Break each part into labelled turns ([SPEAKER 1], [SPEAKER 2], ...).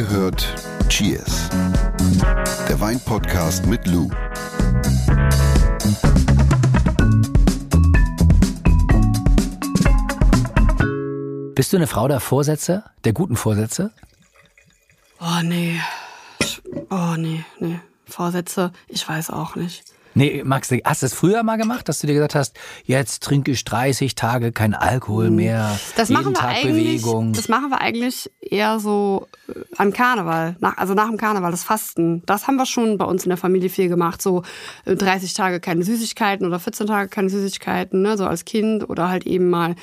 [SPEAKER 1] Ihr hört Cheers, der Weinpodcast mit Lou.
[SPEAKER 2] Bist du eine Frau der Vorsätze, der guten Vorsätze?
[SPEAKER 3] Oh nee. Oh nee, nee. Vorsätze, ich weiß auch nicht.
[SPEAKER 2] Nee, Max, hast du es früher mal gemacht, dass du dir gesagt hast, jetzt trinke ich 30 Tage kein Alkohol mehr,
[SPEAKER 3] Das
[SPEAKER 2] jeden
[SPEAKER 3] machen wir
[SPEAKER 2] Tag
[SPEAKER 3] eigentlich.
[SPEAKER 2] Bewegung.
[SPEAKER 3] Das machen wir eigentlich eher so äh, an Karneval, nach, also nach dem Karneval, das Fasten. Das haben wir schon bei uns in der Familie viel gemacht. So äh, 30 Tage keine Süßigkeiten oder 14 Tage keine Süßigkeiten, ne, so als Kind oder halt eben mal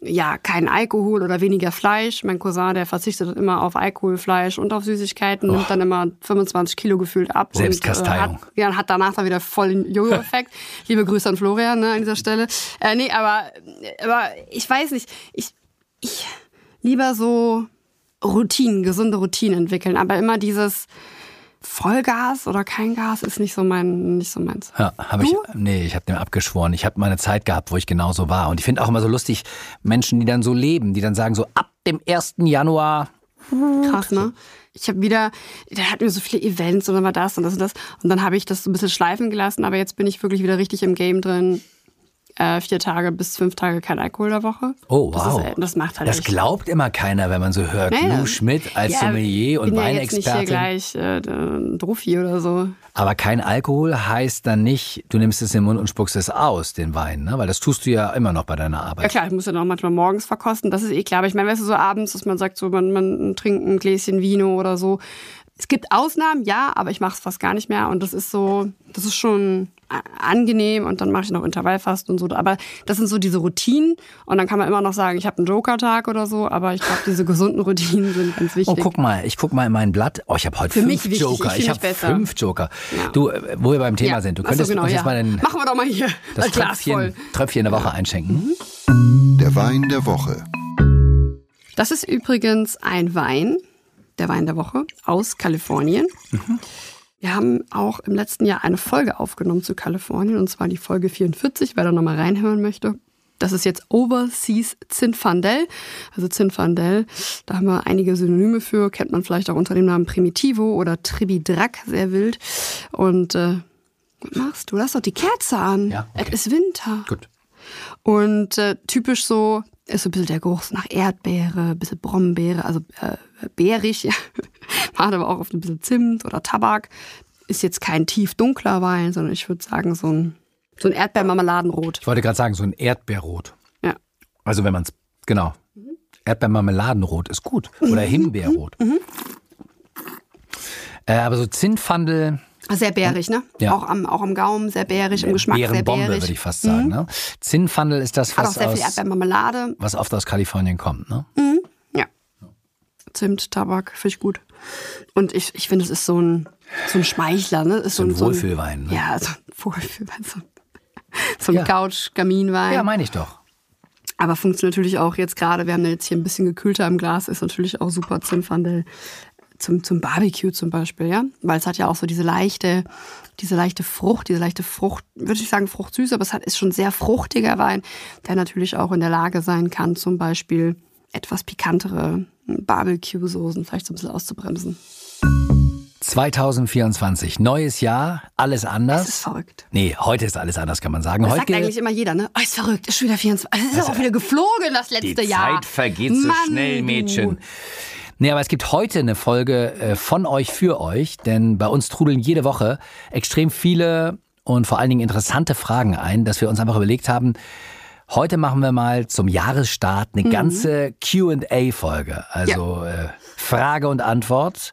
[SPEAKER 3] ja, kein Alkohol oder weniger Fleisch. Mein Cousin, der verzichtet immer auf Alkohol, Fleisch und auf Süßigkeiten, nimmt dann immer 25 Kilo gefühlt ab. Und, äh, hat, ja, und hat danach dann wieder voll den Jojo-Effekt. Liebe Grüße an Florian ne, an dieser Stelle. Äh, nee, aber, aber ich weiß nicht. Ich, ich lieber so Routinen, gesunde Routinen entwickeln, aber immer dieses Vollgas oder kein Gas ist nicht so mein, nicht so meins.
[SPEAKER 2] Ja, habe ich. Nee, ich habe dem abgeschworen. Ich habe meine Zeit gehabt, wo ich genauso war. Und ich finde auch immer so lustig, Menschen, die dann so leben, die dann sagen so, ab dem 1. Januar.
[SPEAKER 3] Krass, ne? Ich habe wieder, der hatten wir so viele Events und dann war das und das und das. Und dann habe ich das so ein bisschen schleifen gelassen, aber jetzt bin ich wirklich wieder richtig im Game drin. Äh, vier Tage bis fünf Tage kein Alkohol der Woche.
[SPEAKER 2] Oh,
[SPEAKER 3] Das,
[SPEAKER 2] wow.
[SPEAKER 3] ist, das macht halt
[SPEAKER 2] Das
[SPEAKER 3] echt.
[SPEAKER 2] glaubt immer keiner, wenn man so hört.
[SPEAKER 3] Naja.
[SPEAKER 2] Lou Schmidt als
[SPEAKER 3] Ja,
[SPEAKER 2] Sommelier und
[SPEAKER 3] bin ja jetzt nicht hier gleich äh, ein Druffi oder so.
[SPEAKER 2] Aber kein Alkohol heißt dann nicht, du nimmst es in den Mund und spuckst es aus, den Wein, ne? Weil das tust du ja immer noch bei deiner
[SPEAKER 3] Ja
[SPEAKER 2] Arbeit.
[SPEAKER 3] klar, ich muss ja noch manchmal morgens verkosten, das ist eh klar. Aber ich meine, weißt du, so abends, dass man sagt, so man, man trinkt ein Gläschen Vino oder so. Es gibt Ausnahmen, ja, aber ich mache es fast gar nicht mehr. Und das ist so, das ist schon angenehm und dann mache ich noch Intervallfasten und so. Aber das sind so diese Routinen und dann kann man immer noch sagen, ich habe einen Joker-Tag oder so, aber ich glaube, diese gesunden Routinen sind ganz wichtig.
[SPEAKER 2] Oh, guck mal, ich guck mal in mein Blatt. Oh, ich habe heute
[SPEAKER 3] Für
[SPEAKER 2] fünf
[SPEAKER 3] mich wichtig,
[SPEAKER 2] Joker.
[SPEAKER 3] ich
[SPEAKER 2] Ich, habe
[SPEAKER 3] besser.
[SPEAKER 2] fünf Joker.
[SPEAKER 3] Ja.
[SPEAKER 2] Du, äh, wo wir beim Thema
[SPEAKER 3] Ja.
[SPEAKER 2] sind, du
[SPEAKER 3] Ach so,
[SPEAKER 2] könntest
[SPEAKER 3] genau,
[SPEAKER 2] uns jetzt
[SPEAKER 3] ja.
[SPEAKER 2] mal den,
[SPEAKER 3] Machen wir doch mal hier
[SPEAKER 2] das. Tröpfchen, Tröpfchen der Woche einschenken.
[SPEAKER 1] Der Wein der Woche.
[SPEAKER 3] Das ist übrigens ein Wein, der Wein der Woche aus Kalifornien. Wir haben auch im letzten Jahr eine Folge aufgenommen zu Kalifornien, und zwar die Folge 44, wer da nochmal reinhören möchte. Das ist jetzt Overseas Zinfandel. Also Zinfandel, da haben wir einige Synonyme für, kennt man vielleicht auch unter dem Namen Primitivo oder Tribidrac, sehr wild. Und äh, was machst du? Lass doch die Kerze an.
[SPEAKER 2] Ja, okay.
[SPEAKER 3] Es ist Winter.
[SPEAKER 2] Gut.
[SPEAKER 3] Und äh, typisch so ist so ein bisschen der Geruch nach Erdbeere, ein bisschen Brombeere, also äh. Man hat aber auch oft ein bisschen Zimt oder Tabak. Ist jetzt kein tief dunkler Wein, sondern ich würde sagen so ein, so ein Erdbeermarmeladenrot.
[SPEAKER 2] Ich wollte gerade sagen, so ein Erdbeerrot.
[SPEAKER 3] Ja.
[SPEAKER 2] Also wenn man es, genau. Erdbeermarmeladenrot ist gut. Oder Himbeerrot. Äh, aber so Zintfandel,
[SPEAKER 3] Sehr beerig, ne?
[SPEAKER 2] Ja.
[SPEAKER 3] Auch, am, auch am Gaumen, sehr beerig, im Geschmack sehr beerig.
[SPEAKER 2] würde ich fast sagen. Ne? Zinnfandel ist das, was, aus, was oft aus Kalifornien kommt. Ne?
[SPEAKER 3] Ja. Zimt, Tabak, finde ich gut. Und ich, ich finde, es ist so ein, so ein Schmeichler, ne? Ist
[SPEAKER 2] So ein
[SPEAKER 3] so
[SPEAKER 2] Wohlfühlwein, ne?
[SPEAKER 3] Ja, so ein Wohlfühlwein. So, so ein
[SPEAKER 2] Ja.
[SPEAKER 3] Couch-Kaminwein.
[SPEAKER 2] Ja, meine ich doch.
[SPEAKER 3] Aber funktioniert natürlich auch jetzt gerade, wir haben den jetzt hier ein bisschen gekühlter im Glas, ist natürlich auch super Zimtfandel zum, zum Barbecue zum Beispiel, ja. Weil es hat ja auch so diese leichte, diese leichte Frucht, diese leichte Frucht, würde ich sagen Fruchtsüße, aber es hat, ist schon sehr fruchtiger Wein, der natürlich auch in der Lage sein kann, zum Beispiel etwas pikantere Barbecue-Soßen vielleicht so ein bisschen auszubremsen.
[SPEAKER 2] 2024, neues Jahr, alles anders.
[SPEAKER 3] Das ist verrückt.
[SPEAKER 2] Nee, heute ist alles anders, kann man sagen.
[SPEAKER 3] Das
[SPEAKER 2] heute
[SPEAKER 3] sagt eigentlich immer jeder, ne? Oh, ist verrückt, ist schon wieder 24. Es ist auch wieder geflogen, das letzte
[SPEAKER 2] die
[SPEAKER 3] Jahr.
[SPEAKER 2] Zeit vergeht so
[SPEAKER 3] Mann,
[SPEAKER 2] schnell,
[SPEAKER 3] du.
[SPEAKER 2] Mädchen. Nee, aber es gibt heute eine Folge äh, von euch für euch, denn bei uns trudeln jede Woche extrem viele und vor allen Dingen interessante Fragen ein, dass wir uns einfach überlegt haben, heute machen wir mal zum Jahresstart
[SPEAKER 3] Mhm.
[SPEAKER 2] eine ganze Q&A-Folge. Also äh, Frage und Antwort.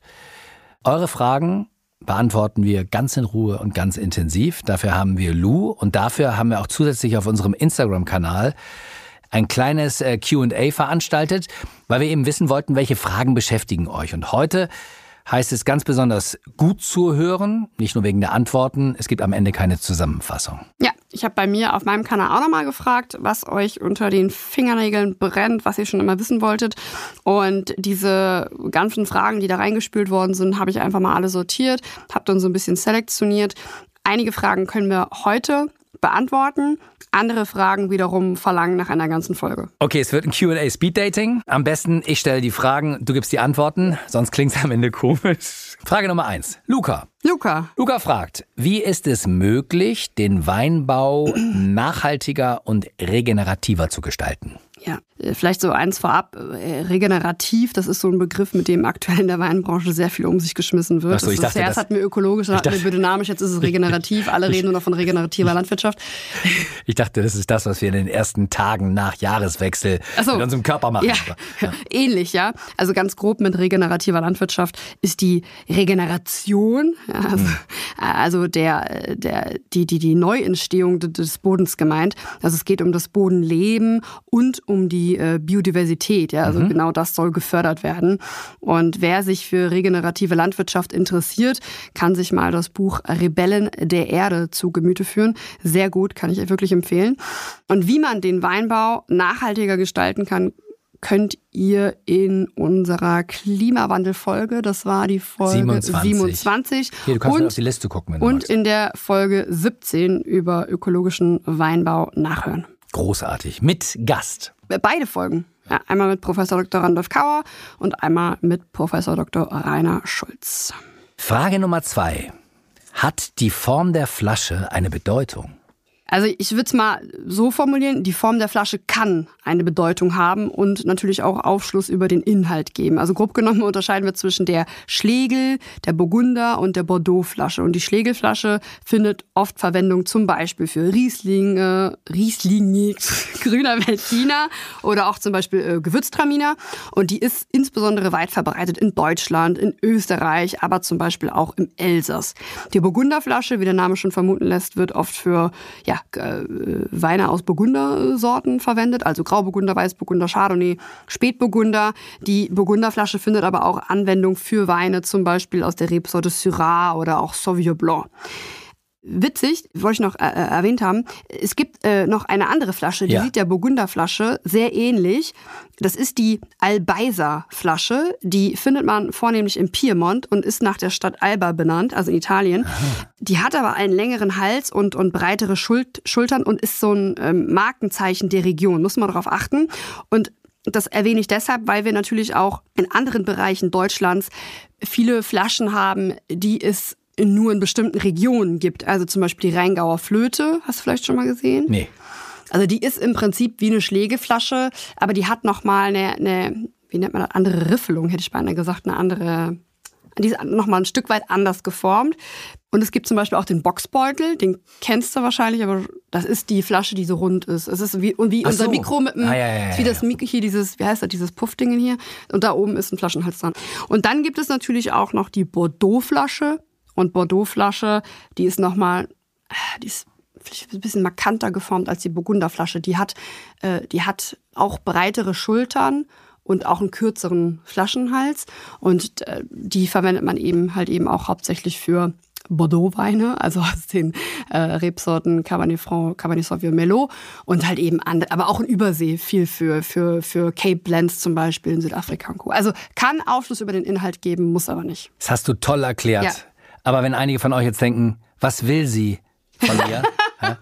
[SPEAKER 2] Eure Fragen beantworten wir ganz in Ruhe und ganz intensiv. Dafür haben wir Lou und dafür haben wir auch zusätzlich auf unserem Instagram-Kanal ein kleines äh, QA veranstaltet, weil wir eben wissen wollten, welche Fragen beschäftigen euch. Und heute heißt es ganz besonders gut zuhören, nicht nur wegen der Antworten, es gibt am Ende keine Zusammenfassung.
[SPEAKER 3] Ja, ich habe bei mir auf meinem Kanal auch nochmal gefragt, was euch unter den Fingernägeln brennt, was ihr schon immer wissen wolltet. Und diese ganzen Fragen, die da reingespült worden sind, habe ich einfach mal alle sortiert, habe dann so ein bisschen selektioniert. Einige Fragen können wir heute beantworten. Andere Fragen wiederum verlangen nach einer ganzen Folge.
[SPEAKER 2] Okay, es wird ein QA Speed Dating. Am besten, ich stelle die Fragen, du gibst die Antworten, sonst klingt es am Ende komisch. Frage Nummer eins. Luca.
[SPEAKER 3] Luca.
[SPEAKER 2] Luca fragt, wie ist es möglich, den Weinbau nachhaltiger und regenerativer zu gestalten?
[SPEAKER 3] Ja, äh, vielleicht so eins vorab. Äh, regenerativ, das ist so ein Begriff, mit dem aktuell in der Weinbranche sehr viel um sich geschmissen wird.
[SPEAKER 2] So, ich
[SPEAKER 3] das
[SPEAKER 2] dachte,
[SPEAKER 3] erst
[SPEAKER 2] das-
[SPEAKER 3] hatten wir ökologisch, dann hatten wir biodynamisch, jetzt ist es regenerativ. Alle reden nur noch von regenerativer Landwirtschaft.
[SPEAKER 2] Ich dachte, das ist das, was wir in den ersten Tagen nach Jahreswechsel
[SPEAKER 3] so.
[SPEAKER 2] mit unserem Körper machen.
[SPEAKER 3] Ja, ähnlich, ja. Also ganz grob mit regenerativer Landwirtschaft ist die Regeneration, ja, also, also der, der, die, die, die Neuentstehung de- des Bodens gemeint. Also es geht um das Bodenleben und um die äh, Biodiversität. Ja, also genau das soll gefördert werden. Und wer sich für regenerative Landwirtschaft interessiert, kann sich mal das Buch Rebellen der Erde zu Gemüte führen. Sehr gut, kann ich wirklich empfehlen. Und wie man den Weinbau nachhaltiger gestalten kann, könnt ihr in unserer Klimawandelfolge, das war die Folge
[SPEAKER 2] 27.
[SPEAKER 3] 27,
[SPEAKER 2] Hier, du kannst
[SPEAKER 3] und,
[SPEAKER 2] auf die Liste gucken,
[SPEAKER 3] und
[SPEAKER 2] magst.
[SPEAKER 3] in der Folge 17 über ökologischen Weinbau nachhören.
[SPEAKER 2] Großartig. Mit Gast.
[SPEAKER 3] Beide Folgen. Ja, einmal mit Professor Dr. Randolph Kauer und einmal mit Professor Dr. Rainer Schulz.
[SPEAKER 2] Frage Nummer zwei. Hat die Form der Flasche eine Bedeutung?
[SPEAKER 3] Also ich würde es mal so formulieren, die Form der Flasche kann eine Bedeutung haben und natürlich auch Aufschluss über den Inhalt geben. Also grob genommen unterscheiden wir zwischen der Schlegel, der Burgunder und der Bordeaux-Flasche. Und die Schlegelflasche findet oft Verwendung zum Beispiel für Riesling, äh, Riesling, grüner Veltliner oder auch zum Beispiel äh, Gewürztraminer. Und die ist insbesondere weit verbreitet in Deutschland, in Österreich, aber zum Beispiel auch im Elsass. Die Burgunderflasche, wie der Name schon vermuten lässt, wird oft für ja, äh, Weine aus Burgundersorten verwendet, also Grauburgunder, Weißburgunder, Chardonnay, Spätburgunder. Die Burgunderflasche findet aber auch Anwendung für Weine, zum Beispiel aus der Rebsorte Syrah oder auch Sauvignon Blanc. Witzig, wollte ich noch äh, äh, erwähnt haben, es gibt äh, noch eine andere Flasche, die
[SPEAKER 2] Ja.
[SPEAKER 3] sieht der Burgunderflasche sehr ähnlich. Das ist die Albeiser-Flasche. Die findet man vornehmlich im Piemont und ist nach der Stadt Alba benannt, also in Italien. Die hat aber einen längeren Hals und, und breitere Schult Schultern und ist so ein ähm, Markenzeichen der Region. Muss man darauf achten. Und das erwähne ich deshalb, weil wir natürlich auch in anderen Bereichen Deutschlands viele Flaschen haben, die es nur in bestimmten Regionen gibt. Also zum Beispiel die Rheingauer Flöte, hast du vielleicht schon mal gesehen?
[SPEAKER 2] Nee.
[SPEAKER 3] Also die ist im Prinzip wie eine Schlägeflasche, aber die hat nochmal eine, eine, wie nennt man das, andere Riffelung, hätte ich beinahe gesagt, eine andere, die ist nochmal ein Stück weit anders geformt. Und es gibt zum Beispiel auch den Boxbeutel, den kennst du wahrscheinlich, aber das ist die Flasche, die so rund ist. Es ist wie, und wie unser
[SPEAKER 2] so.
[SPEAKER 3] Mikro mit dem,
[SPEAKER 2] Ah, ja, ja, ja,
[SPEAKER 3] wie das. Mikro hier, dieses, wie heißt das, dieses Puffding hier. Und da oben ist ein Flaschenhals dran. Und dann gibt es natürlich auch noch die Bordeaux-Flasche. Und Bordeaux-Flasche, die ist nochmal, die ist vielleicht ein bisschen markanter geformt als die Burgunderflasche. Die hat, äh, die hat auch breitere Schultern und auch einen kürzeren Flaschenhals. Und äh, die verwendet man eben halt eben auch hauptsächlich für Bordeaux-Weine, also aus den äh, Rebsorten Cabernet Franc, Cabernet Sauvignon Merlot und halt eben andere, aber auch in Übersee viel für, für, für Cape Blends zum Beispiel in Südafrika und Co. Also kann Aufschluss über den Inhalt geben, muss aber nicht.
[SPEAKER 2] Das hast du toll erklärt.
[SPEAKER 3] Ja.
[SPEAKER 2] Aber wenn einige von euch jetzt denken, was will sie von mir? Ja,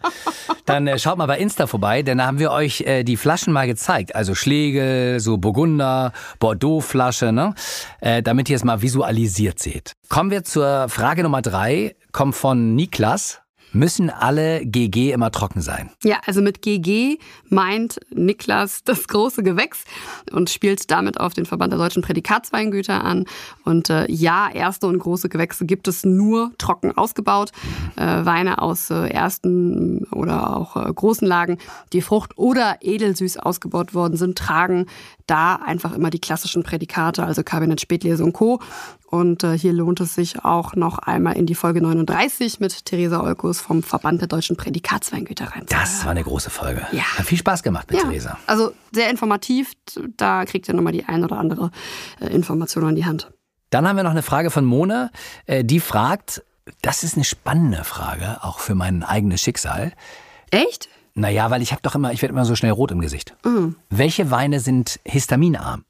[SPEAKER 2] dann äh, schaut mal bei Insta vorbei, denn da haben wir euch äh, die Flaschen mal gezeigt. Also Schlegel, so Burgunder, Bordeaux-Flasche, ne? Äh, damit ihr es mal visualisiert seht. Kommen wir zur Frage Nummer drei, kommt von Niklas. Müssen alle GG immer trocken sein?
[SPEAKER 3] Ja, also mit GG meint Niklas das große Gewächs und spielt damit auf den Verband der deutschen Prädikatsweingüter an. Und äh, ja, erste und große Gewächse gibt es nur trocken ausgebaut. Äh, Weine aus äh, ersten oder auch äh, großen Lagen, die Frucht- oder edelsüß ausgebaut worden sind, tragen da einfach immer die klassischen Prädikate, also Kabinett Spätlese und Co. Und äh, hier lohnt es sich auch noch einmal in die Folge 39 mit Theresa Olkus vom Verband der deutschen Prädikatsweingüter rein.
[SPEAKER 2] Das war eine große Folge.
[SPEAKER 3] Ja.
[SPEAKER 2] Hat viel Spaß gemacht mit
[SPEAKER 3] Ja,
[SPEAKER 2] Theresa.
[SPEAKER 3] also sehr informativ. Da kriegt ihr nochmal die ein oder andere äh, Information an die Hand.
[SPEAKER 2] Dann haben wir noch eine Frage von Mona, äh, die fragt, das ist eine spannende Frage, auch für mein eigenes Schicksal.
[SPEAKER 3] Echt?
[SPEAKER 2] Naja, weil ich habe doch immer, ich werde immer so schnell rot im Gesicht. Welche Weine sind histaminarm?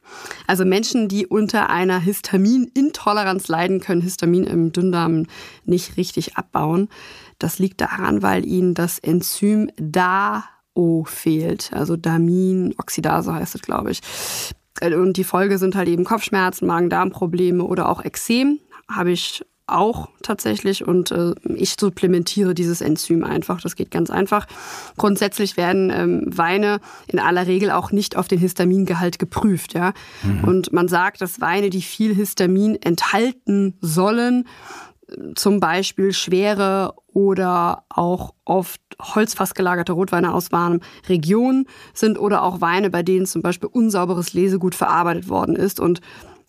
[SPEAKER 3] Also Menschen, die unter einer Histaminintoleranz leiden, können Histamin im Dünndarm nicht richtig abbauen. Das liegt daran, weil ihnen das Enzym DAO fehlt. Also Daminoxidase heißt es, glaube ich. Und die Folge sind halt eben Kopfschmerzen, Magen-Darm-Probleme oder auch Ekzem. Habe ich auch tatsächlich und äh, ich supplementiere dieses Enzym einfach. Das geht ganz einfach. Grundsätzlich werden ähm, Weine in aller Regel auch nicht auf den Histamingehalt geprüft. Ja? Mhm. Und man sagt, dass Weine, die viel Histamin enthalten sollen, zum Beispiel schwere oder auch oft Holzfass gelagerte Rotweine aus warmen Regionen sind oder auch Weine, bei denen zum Beispiel unsauberes Lesegut verarbeitet worden ist und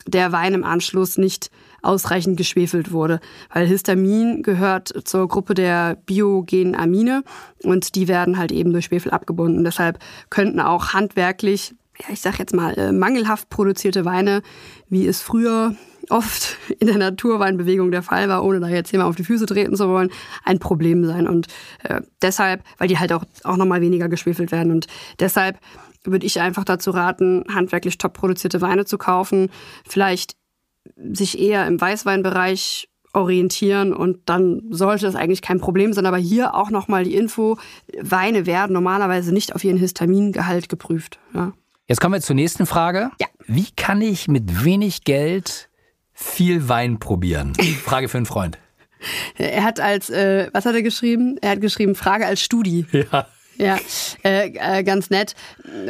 [SPEAKER 3] der Wein im Anschluss nicht ausreichend geschwefelt wurde. Weil Histamin gehört zur Gruppe der biogenen Amine und die werden halt eben durch Schwefel abgebunden. Deshalb könnten auch handwerklich, ja, ich sag jetzt mal, äh, mangelhaft produzierte Weine, wie es früher oft in der Naturweinbewegung der Fall war, ohne da jetzt jemand auf die Füße treten zu wollen, ein Problem sein. Und äh, deshalb, weil die halt auch, auch nochmal weniger geschwefelt werden. Und deshalb würde ich einfach dazu raten, handwerklich top produzierte Weine zu kaufen. Vielleicht sich eher im Weißweinbereich orientieren und dann sollte es eigentlich kein Problem sein. Aber hier auch nochmal die Info, Weine werden normalerweise nicht auf ihren Histamingehalt geprüft. Ja.
[SPEAKER 2] Jetzt kommen wir zur nächsten Frage.
[SPEAKER 3] Ja.
[SPEAKER 2] Wie kann ich mit wenig Geld viel Wein probieren? Frage für einen Freund.
[SPEAKER 3] Er hat als, äh, was hat er geschrieben? Er hat geschrieben, Frage als Studi.
[SPEAKER 2] Ja.
[SPEAKER 3] Ja, äh, äh, ganz nett.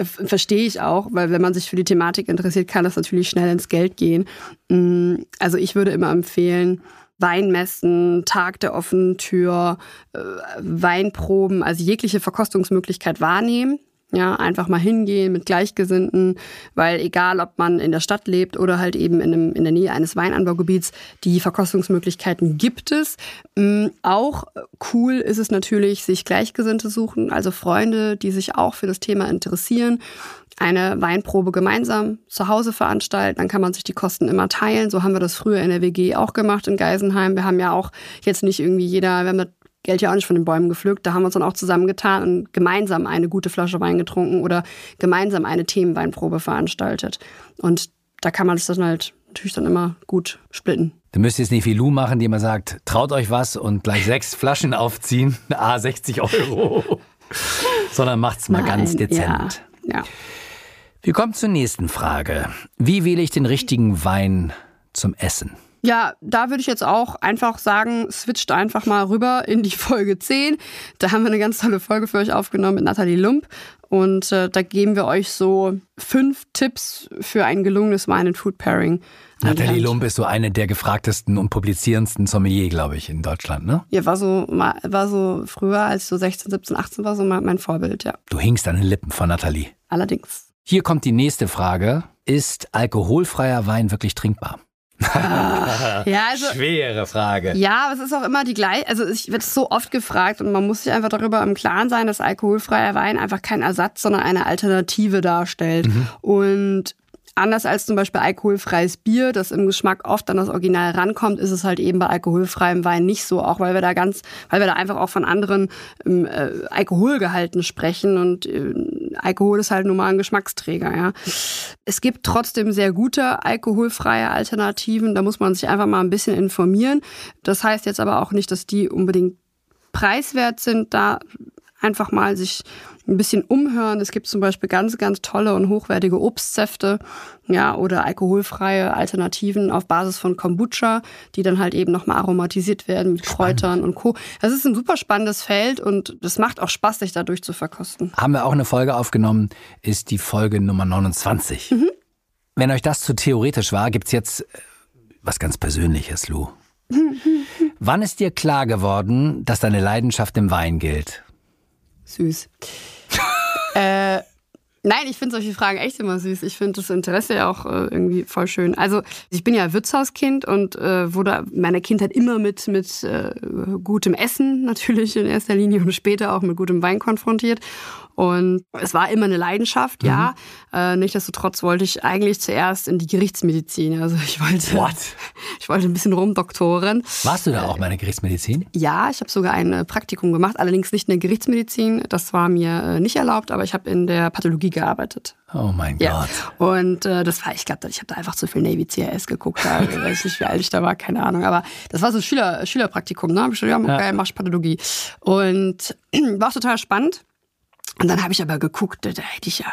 [SPEAKER 3] Verstehe ich auch, weil wenn man sich für die Thematik interessiert, kann das natürlich schnell ins Geld gehen. Mm, also ich würde immer empfehlen, Weinmessen, Tag der offenen Tür, äh, Weinproben, also jegliche Verkostungsmöglichkeit wahrnehmen. Ja, einfach mal hingehen mit Gleichgesinnten, weil egal, ob man in der Stadt lebt oder halt eben in, einem, in der Nähe eines Weinanbaugebiets, die Verkostungsmöglichkeiten gibt es. Ähm, auch cool ist es natürlich, sich Gleichgesinnte suchen, also Freunde, die sich auch für das Thema interessieren eine Weinprobe gemeinsam zu Hause veranstalten. Dann kann man sich die Kosten immer teilen. So haben wir das früher in der WG auch gemacht in Geisenheim. Wir haben ja auch jetzt nicht irgendwie jeder, wir haben Geld ja auch nicht von den Bäumen gepflückt. Da haben wir uns dann auch zusammengetan und gemeinsam eine gute Flasche Wein getrunken oder gemeinsam eine Themenweinprobe veranstaltet. Und da kann man es dann halt natürlich dann immer gut splitten.
[SPEAKER 2] Du müsst jetzt nicht wie Lou machen, die immer sagt, traut euch was und gleich sechs Flaschen aufziehen, a 60 Euro. Sondern macht's mal Nein, ganz dezent.
[SPEAKER 3] Ja, ja.
[SPEAKER 2] Wir kommen zur nächsten Frage. Wie wähle ich den richtigen Wein zum Essen?
[SPEAKER 3] Ja, da würde ich jetzt auch einfach sagen, switcht einfach mal rüber in die Folge 10. Da haben wir eine ganz tolle Folge für euch aufgenommen mit Nathalie Lump. Und äh, da geben wir euch so fünf Tipps für ein gelungenes Wein- und Food Pairing.
[SPEAKER 2] Nathalie Lump ist so eine der gefragtesten und publizierendsten Sommelier, glaube ich, in Deutschland, ne?
[SPEAKER 3] Ja, war so, war so früher, als ich so 16, 17, 18 war, so mein Vorbild, ja.
[SPEAKER 2] Du hingst an den Lippen von Nathalie.
[SPEAKER 3] Allerdings.
[SPEAKER 2] Hier kommt die nächste Frage. Ist alkoholfreier Wein wirklich trinkbar?
[SPEAKER 3] Ja, also,
[SPEAKER 2] Schwere Frage.
[SPEAKER 3] Ja, aber es ist auch immer die gleiche. Also ich werde so oft gefragt und man muss sich einfach darüber im Klaren sein, dass alkoholfreier Wein einfach kein Ersatz, sondern eine Alternative darstellt. Mhm. Und Anders als zum Beispiel alkoholfreies Bier, das im Geschmack oft an das Original rankommt, ist es halt eben bei alkoholfreiem Wein nicht so, auch weil wir da ganz, weil wir da einfach auch von anderen ähm, äh, Alkoholgehalten sprechen und äh, Alkohol ist halt nun mal ein Geschmacksträger, ja. Es gibt trotzdem sehr gute alkoholfreie Alternativen, da muss man sich einfach mal ein bisschen informieren. Das heißt jetzt aber auch nicht, dass die unbedingt preiswert sind, da einfach mal sich ein bisschen umhören. Es gibt zum Beispiel ganz, ganz tolle und hochwertige Obstsäfte, ja, oder alkoholfreie Alternativen auf Basis von Kombucha, die dann halt eben nochmal aromatisiert werden mit Spannend. Kräutern und Co. Das ist ein super spannendes Feld und das macht auch Spaß, sich dadurch zu verkosten.
[SPEAKER 2] Haben wir auch eine Folge aufgenommen, ist die Folge Nummer 29. Mhm. Wenn euch das zu theoretisch war, gibt's jetzt äh, was ganz Persönliches, Lou. Wann ist dir klar geworden, dass deine Leidenschaft im Wein gilt?
[SPEAKER 3] Süß. äh, nein, ich finde solche Fragen echt immer süß. Ich finde das Interesse ja auch äh, irgendwie voll schön. Also ich bin ja Wirtshauskind und äh, wurde meiner Kindheit immer mit, mit äh, gutem Essen natürlich in erster Linie und später auch mit gutem Wein konfrontiert. Und es war immer eine Leidenschaft,
[SPEAKER 2] Mhm.
[SPEAKER 3] ja. Äh, Nichtsdestotrotz wollte ich eigentlich zuerst in die Gerichtsmedizin. Also ich wollte,
[SPEAKER 2] What?
[SPEAKER 3] ich wollte ein bisschen rumdoktoren.
[SPEAKER 2] Warst du da auch bei der Gerichtsmedizin?
[SPEAKER 3] Ja, ich habe sogar ein äh, Praktikum gemacht, allerdings nicht in der Gerichtsmedizin. Das war mir äh, nicht erlaubt, aber ich habe in der Pathologie gearbeitet.
[SPEAKER 2] Oh mein
[SPEAKER 3] Ja.
[SPEAKER 2] Gott.
[SPEAKER 3] Und äh, das war, ich glaube, ich habe da einfach zu viel Navy CRS geguckt. Da weiß nicht, wie alt ich da war, keine Ahnung. Aber das war so Schüler, Schülerpraktikum, ne? Hab ich gesagt, ja, geil, mach ich Pathologie. Und war total spannend. Und dann habe ich aber geguckt, da, hätte ich ja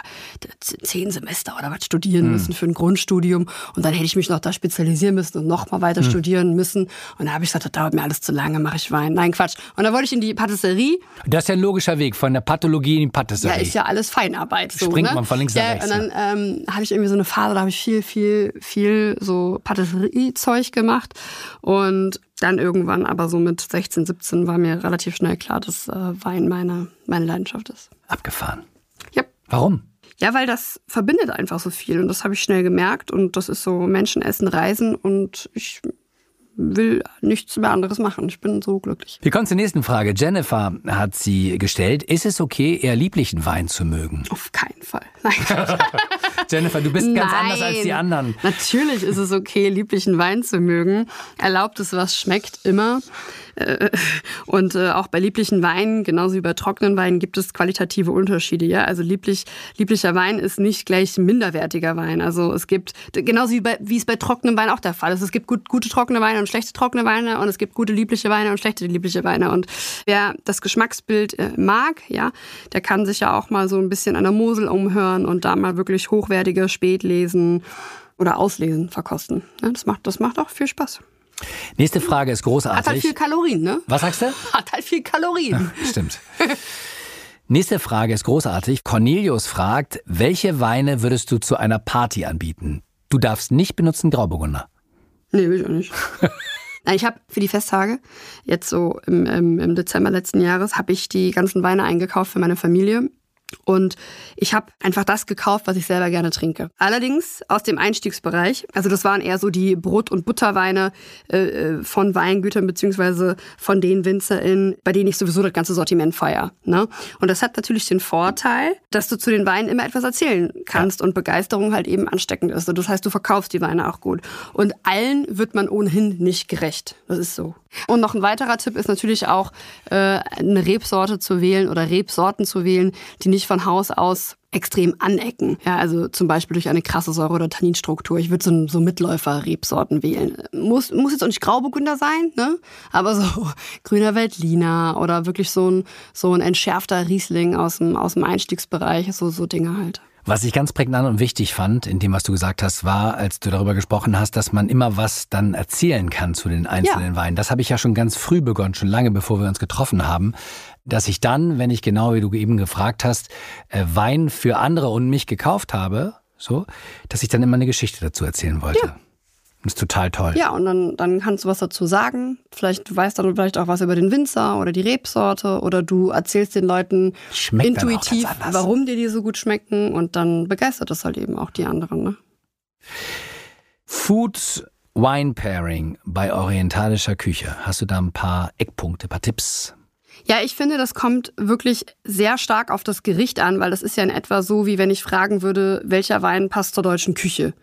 [SPEAKER 3] zehn Semester oder was studieren müssen für ein Grundstudium. Und dann hätte ich mich noch da spezialisieren müssen und noch mal weiter studieren müssen. Und da habe ich gesagt, das dauert mir alles zu lange, mache ich Wein. Nein, Quatsch. Und dann wollte ich in die Patisserie.
[SPEAKER 2] Das ist ja ein logischer Weg von der Pathologie in die
[SPEAKER 3] Ja,
[SPEAKER 2] Patisserie.
[SPEAKER 3] ist ja alles Feinarbeit. So,
[SPEAKER 2] Springt
[SPEAKER 3] ne?
[SPEAKER 2] man von links nach
[SPEAKER 3] ja,
[SPEAKER 2] rechts,
[SPEAKER 3] Und dann ähm, habe ich irgendwie so eine Phase, da habe ich viel, viel, viel so Patisserie-Zeug gemacht. Und dann irgendwann, aber so mit 16, 17, war mir relativ schnell klar, dass äh, Wein meine, meine Leidenschaft ist.
[SPEAKER 2] Abgefahren.
[SPEAKER 3] Ja.
[SPEAKER 2] Warum?
[SPEAKER 3] Ja, weil das verbindet einfach so viel und das habe ich schnell gemerkt und das ist so Menschen essen, reisen und ich will nichts mehr anderes machen. Ich bin so glücklich.
[SPEAKER 2] Wir kommen zur nächsten Frage. Jennifer hat sie gestellt. Ist es okay, eher lieblichen Wein zu mögen?
[SPEAKER 3] Auf keinen Fall. Nein.
[SPEAKER 2] Jennifer, du bist ganz
[SPEAKER 3] Nein.
[SPEAKER 2] anders als die anderen.
[SPEAKER 3] Natürlich ist es okay, lieblichen Wein zu mögen. Erlaubt es, was schmeckt, immer. Äh, Und äh, auch bei lieblichen Weinen, genauso wie bei trockenen Weinen, gibt es qualitative Unterschiede. Ja? Also lieblich, lieblicher Wein ist nicht gleich minderwertiger Wein. Also es gibt, genauso wie, bei, wie es bei trockenem Wein auch der Fall ist. Es gibt gut, gute trockene Weine und schlechte trockene Weine und es gibt gute liebliche Weine und schlechte liebliche Weine. Und wer das Geschmacksbild äh, mag, ja, der kann sich ja auch mal so ein bisschen an der Mosel umhören und da mal wirklich hochwertige Spätlesen oder Auslesen verkosten. Ja, das, macht, das macht auch viel Spaß.
[SPEAKER 2] Nächste Frage ist
[SPEAKER 3] Hat halt
[SPEAKER 2] großartig.
[SPEAKER 3] viel Kalorien, ne?
[SPEAKER 2] Was sagst du?
[SPEAKER 3] Hat halt viel Kalorien.
[SPEAKER 2] Stimmt. Nächste Frage ist großartig. Cornelius fragt, welche Weine würdest du zu einer Party anbieten? Du darfst nicht benutzen Grauburgunder.
[SPEAKER 3] Nee, will ich auch nicht. Nein, ich habe für die Festtage, jetzt so im, im, im Dezember letzten Jahres, habe ich die ganzen Weine eingekauft für meine Familie. Und ich habe einfach das gekauft, was ich selber gerne trinke. Allerdings aus dem Einstiegsbereich. Also das waren eher so die Brot- und Butterweine äh, äh, von Weingütern beziehungsweise von den WinzerInnen, bei denen ich sowieso das ganze Sortiment feier. Ne? Und das hat natürlich den Vorteil, dass du zu den Weinen immer etwas erzählen kannst und Begeisterung halt eben ansteckend ist. Und das heißt, du verkaufst die Weine auch gut. Und allen wird man ohnehin nicht gerecht. Das ist so. Und noch ein weiterer Tipp ist natürlich auch, äh, eine Rebsorte zu wählen oder Rebsorten zu wählen, die nicht von Haus aus extrem anecken. Ja, also zum Beispiel durch eine krasse Säure- oder Tanninstruktur. Ich würde so, so Mitläufer-Rebsorten wählen. Muss, muss jetzt auch nicht Grauburgunder sein, ne? aber so grüner Veltliner oder wirklich so ein, so ein entschärfter Riesling aus dem, aus dem Einstiegsbereich, so, so Dinge halt.
[SPEAKER 2] Was ich ganz prägnant und wichtig fand, in dem, was du gesagt hast, war, als du darüber gesprochen hast, dass man immer was dann erzählen kann zu den einzelnen Weinen. Das habe ich ja schon ganz früh begonnen, schon lange bevor wir uns getroffen haben, dass ich dann, wenn ich genau wie du eben gefragt hast, äh, Wein für andere und mich gekauft habe, so, dass ich dann immer eine Geschichte dazu erzählen wollte.
[SPEAKER 3] Ja.
[SPEAKER 2] Das ist total toll.
[SPEAKER 3] Ja, und dann, dann kannst du was dazu sagen. Vielleicht du weißt dann vielleicht auch was über den Winzer oder die Rebsorte oder du erzählst den Leuten
[SPEAKER 2] Schmeckt
[SPEAKER 3] intuitiv, warum dir die so gut schmecken und dann begeistert das halt eben auch die anderen. Ne?
[SPEAKER 2] Food Wine Pairing bei orientalischer Küche. Hast du da ein paar Eckpunkte, ein paar Tipps?
[SPEAKER 3] Ja, ich finde, das kommt wirklich sehr stark auf das Gericht an, weil das ist ja in etwa so, wie wenn ich fragen würde, welcher Wein passt zur deutschen Küche.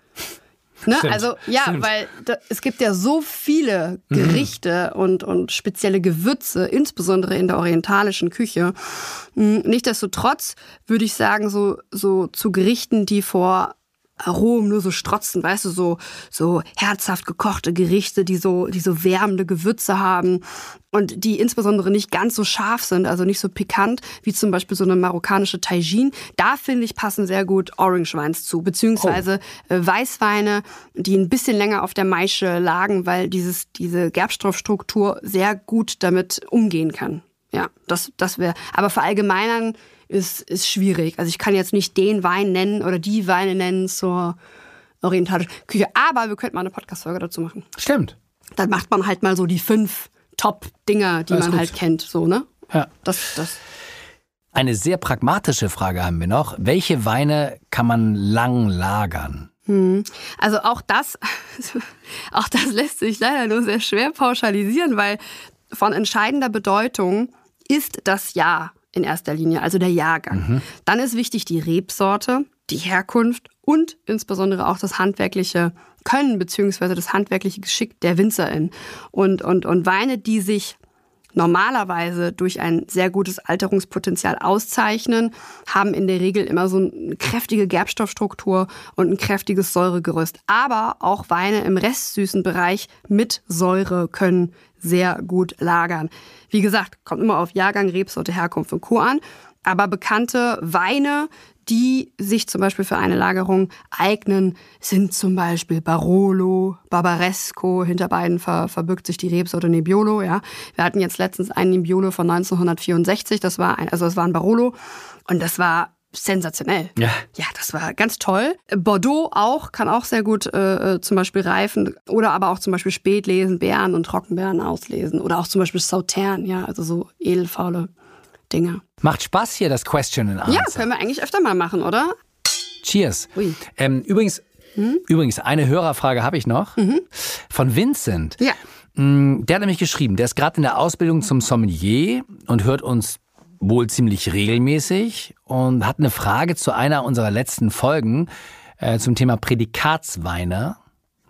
[SPEAKER 3] Ne?
[SPEAKER 2] Stimmt,
[SPEAKER 3] also ja,
[SPEAKER 2] stimmt.
[SPEAKER 3] weil da, es gibt ja so viele Gerichte und, und spezielle Gewürze, insbesondere in der orientalischen Küche. Mm, Nichtsdestotrotz würde ich sagen, so, so zu Gerichten, die vor Aromen nur so strotzen, weißt du, so, so herzhaft gekochte Gerichte, die so, die so wärmende Gewürze haben und die insbesondere nicht ganz so scharf sind, also nicht so pikant, wie zum Beispiel so eine marokkanische Taijin. Da finde ich passen sehr gut Orange Wines zu, beziehungsweise äh, Weißweine, die ein bisschen länger auf der Maische lagen, weil dieses, diese Gerbstoffstruktur sehr gut damit umgehen kann. Ja, das, das wäre, aber verallgemeinern ist, ist schwierig. Also ich kann jetzt nicht den Wein nennen oder die Weine nennen zur orientalischen Küche, aber wir könnten mal eine Podcast-Folge dazu machen.
[SPEAKER 2] Stimmt.
[SPEAKER 3] Dann macht man halt mal so die fünf Top-Dinger, die
[SPEAKER 2] ist
[SPEAKER 3] man
[SPEAKER 2] gut.
[SPEAKER 3] halt kennt, so, ne?
[SPEAKER 2] Ja.
[SPEAKER 3] Das, das.
[SPEAKER 2] Eine sehr pragmatische Frage haben wir noch. Welche Weine kann man lang lagern?
[SPEAKER 3] Also auch das, auch das lässt sich leider nur sehr schwer pauschalisieren, weil von entscheidender Bedeutung ist das Jahr, in erster Linie, also der Jahrgang. Dann ist wichtig die Rebsorte, die Herkunft und insbesondere auch das handwerkliche Können beziehungsweise das handwerkliche Geschick der Winzerin. Und, und, und Weine, die sich normalerweise durch ein sehr gutes Alterungspotenzial auszeichnen, haben in der Regel immer so eine kräftige Gerbstoffstruktur und ein kräftiges Säuregerüst. Aber auch Weine im restsüßen Bereich mit Säure können sehr gut lagern. Wie gesagt, kommt immer auf Jahrgang, Rebsorte, Herkunft und Co. an. Aber bekannte Weine, die sich zum Beispiel für eine Lagerung eignen, sind zum Beispiel Barolo, Barbaresco, hinter beiden ver, verbirgt sich die Rebsorte Nebbiolo. Ja. Wir hatten jetzt letztens einen Nebbiolo von 1964, das war ein, also das war ein Barolo und das war sensationell.
[SPEAKER 2] Ja.
[SPEAKER 3] Ja, das war ganz toll. Bordeaux auch, kann auch sehr gut äh, äh zum Beispiel reifen oder aber auch zum Beispiel Spätlesen, Beeren und Trockenbeeren auslesen oder auch zum Beispiel Sautern, ja, also so edelfaule Dinge.
[SPEAKER 2] Macht Spaß hier, das Question and Answer.
[SPEAKER 3] Ja, können wir eigentlich öfter mal machen, oder?
[SPEAKER 2] Cheers. Ähm, übrigens, übrigens, eine Hörerfrage habe ich noch. Von Vincent.
[SPEAKER 3] Ja.
[SPEAKER 2] Mm, Der hat nämlich geschrieben, der ist gerade in der Ausbildung zum Sommelier und hört uns wohl ziemlich regelmäßig und hat eine Frage zu einer unserer letzten Folgen äh, zum Thema Prädikatsweine.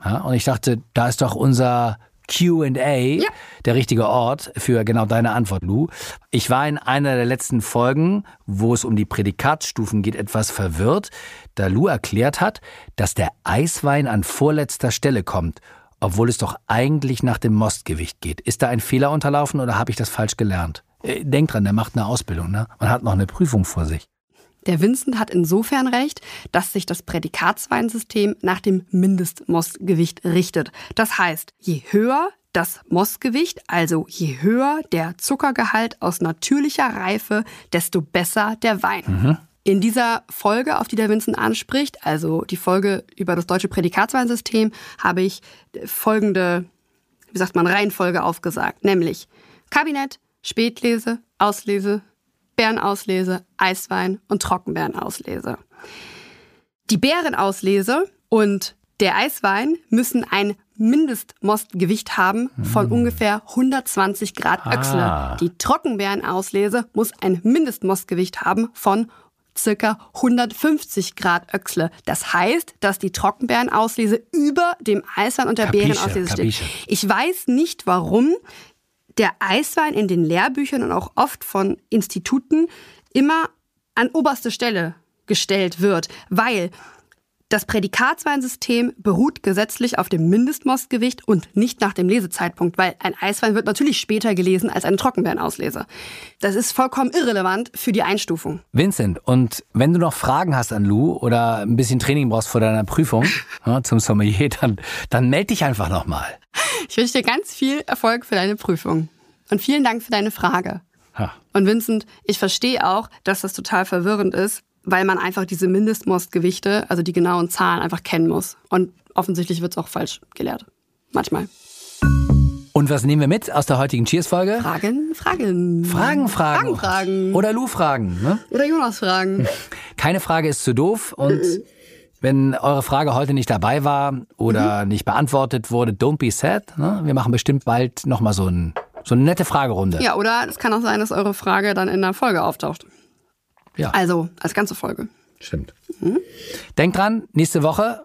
[SPEAKER 2] Ja, und ich dachte, da ist doch unser Q&A der richtige Ort für genau deine Antwort, Lou. Ich war in einer der letzten Folgen, wo es um die Prädikatsstufen geht, etwas verwirrt, da Lou erklärt hat, dass der Eiswein an vorletzter Stelle kommt, obwohl es doch eigentlich nach dem Mostgewicht geht. Ist da ein Fehler unterlaufen oder habe ich das falsch gelernt? Äh, Denk dran, der macht eine Ausbildung, ne? Man hat noch eine Prüfung vor sich.
[SPEAKER 3] Der Vincent hat insofern recht, dass sich das Prädikatsweinsystem nach dem Mindestmostgewicht richtet. Das heißt, je höher das Mostgewicht, also je höher der Zuckergehalt aus natürlicher Reife, desto besser der Wein. In dieser Folge, auf die der Vincent anspricht, also die Folge über das deutsche Prädikatsweinsystem, habe ich folgende, wie sagt man, Reihenfolge aufgesagt, nämlich Kabinett, Spätlese, Auslese, Beerenauslese, Eiswein und Trockenbeerenauslese. Die Beerenauslese und der Eiswein müssen ein Mindestmostgewicht haben von ungefähr 120 Grad Öchsle.
[SPEAKER 2] Ah.
[SPEAKER 3] Die Trockenbeerenauslese muss ein Mindestmostgewicht haben von circa 150 Grad Öchsle. Das heißt, dass die Trockenbeerenauslese über dem Eiswein und der
[SPEAKER 2] Capisce,
[SPEAKER 3] Beerenauslese steht.
[SPEAKER 2] capisce.
[SPEAKER 3] Ich weiß nicht, warum der Eiswein in den Lehrbüchern und auch oft von Instituten immer an oberste Stelle gestellt wird, weil das Prädikatsweinsystem beruht gesetzlich auf dem Mindestmostgewicht und nicht nach dem Lesezeitpunkt, weil ein Eiswein wird natürlich später gelesen als eine Trockenbeerenauslese. Das ist vollkommen irrelevant für die Einstufung.
[SPEAKER 2] Vincent, und wenn du noch Fragen hast an Lou oder ein bisschen Training brauchst vor deiner Prüfung ja, zum Sommelier, dann, dann melde dich einfach nochmal.
[SPEAKER 3] Ich wünsche dir ganz viel Erfolg für deine Prüfung. Und vielen Dank für deine Frage.
[SPEAKER 2] Ha.
[SPEAKER 3] Und Vincent, ich verstehe auch, dass das total verwirrend ist, weil man einfach diese Mindestmostgewichte, also die genauen Zahlen, einfach kennen muss. Und offensichtlich wird es auch falsch gelehrt. Manchmal.
[SPEAKER 2] Und was nehmen wir mit aus der heutigen Cheers-Folge?
[SPEAKER 3] Fragen, Fragen.
[SPEAKER 2] Fragen, Fragen.
[SPEAKER 3] Fragen, Fragen.
[SPEAKER 2] Oder Lou-Fragen. Ne?
[SPEAKER 3] Oder Jonas Fragen.
[SPEAKER 2] Keine Frage ist zu doof und wenn eure Frage heute nicht dabei war oder nicht beantwortet wurde, don't be sad. Ne? Wir machen bestimmt bald nochmal so, ein, so eine nette Fragerunde.
[SPEAKER 3] Ja, oder es kann auch sein, dass eure Frage dann in der Folge auftaucht.
[SPEAKER 2] Ja.
[SPEAKER 3] Also als ganze Folge.
[SPEAKER 2] Stimmt. Denkt dran, nächste Woche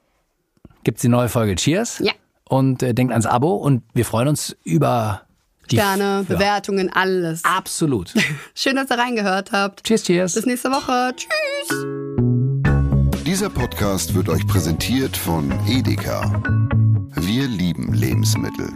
[SPEAKER 2] gibt's die neue Folge Cheers.
[SPEAKER 3] Ja.
[SPEAKER 2] Und äh, denkt ans Abo und wir freuen uns über die
[SPEAKER 3] Sterne,
[SPEAKER 2] Ja.
[SPEAKER 3] Bewertungen, alles.
[SPEAKER 2] Absolut.
[SPEAKER 3] Schön, dass ihr reingehört habt.
[SPEAKER 2] cheers, cheers.
[SPEAKER 3] Bis nächste Woche. Tschüss.
[SPEAKER 1] Dieser Podcast wird euch präsentiert von Edeka. Wir lieben Lebensmittel.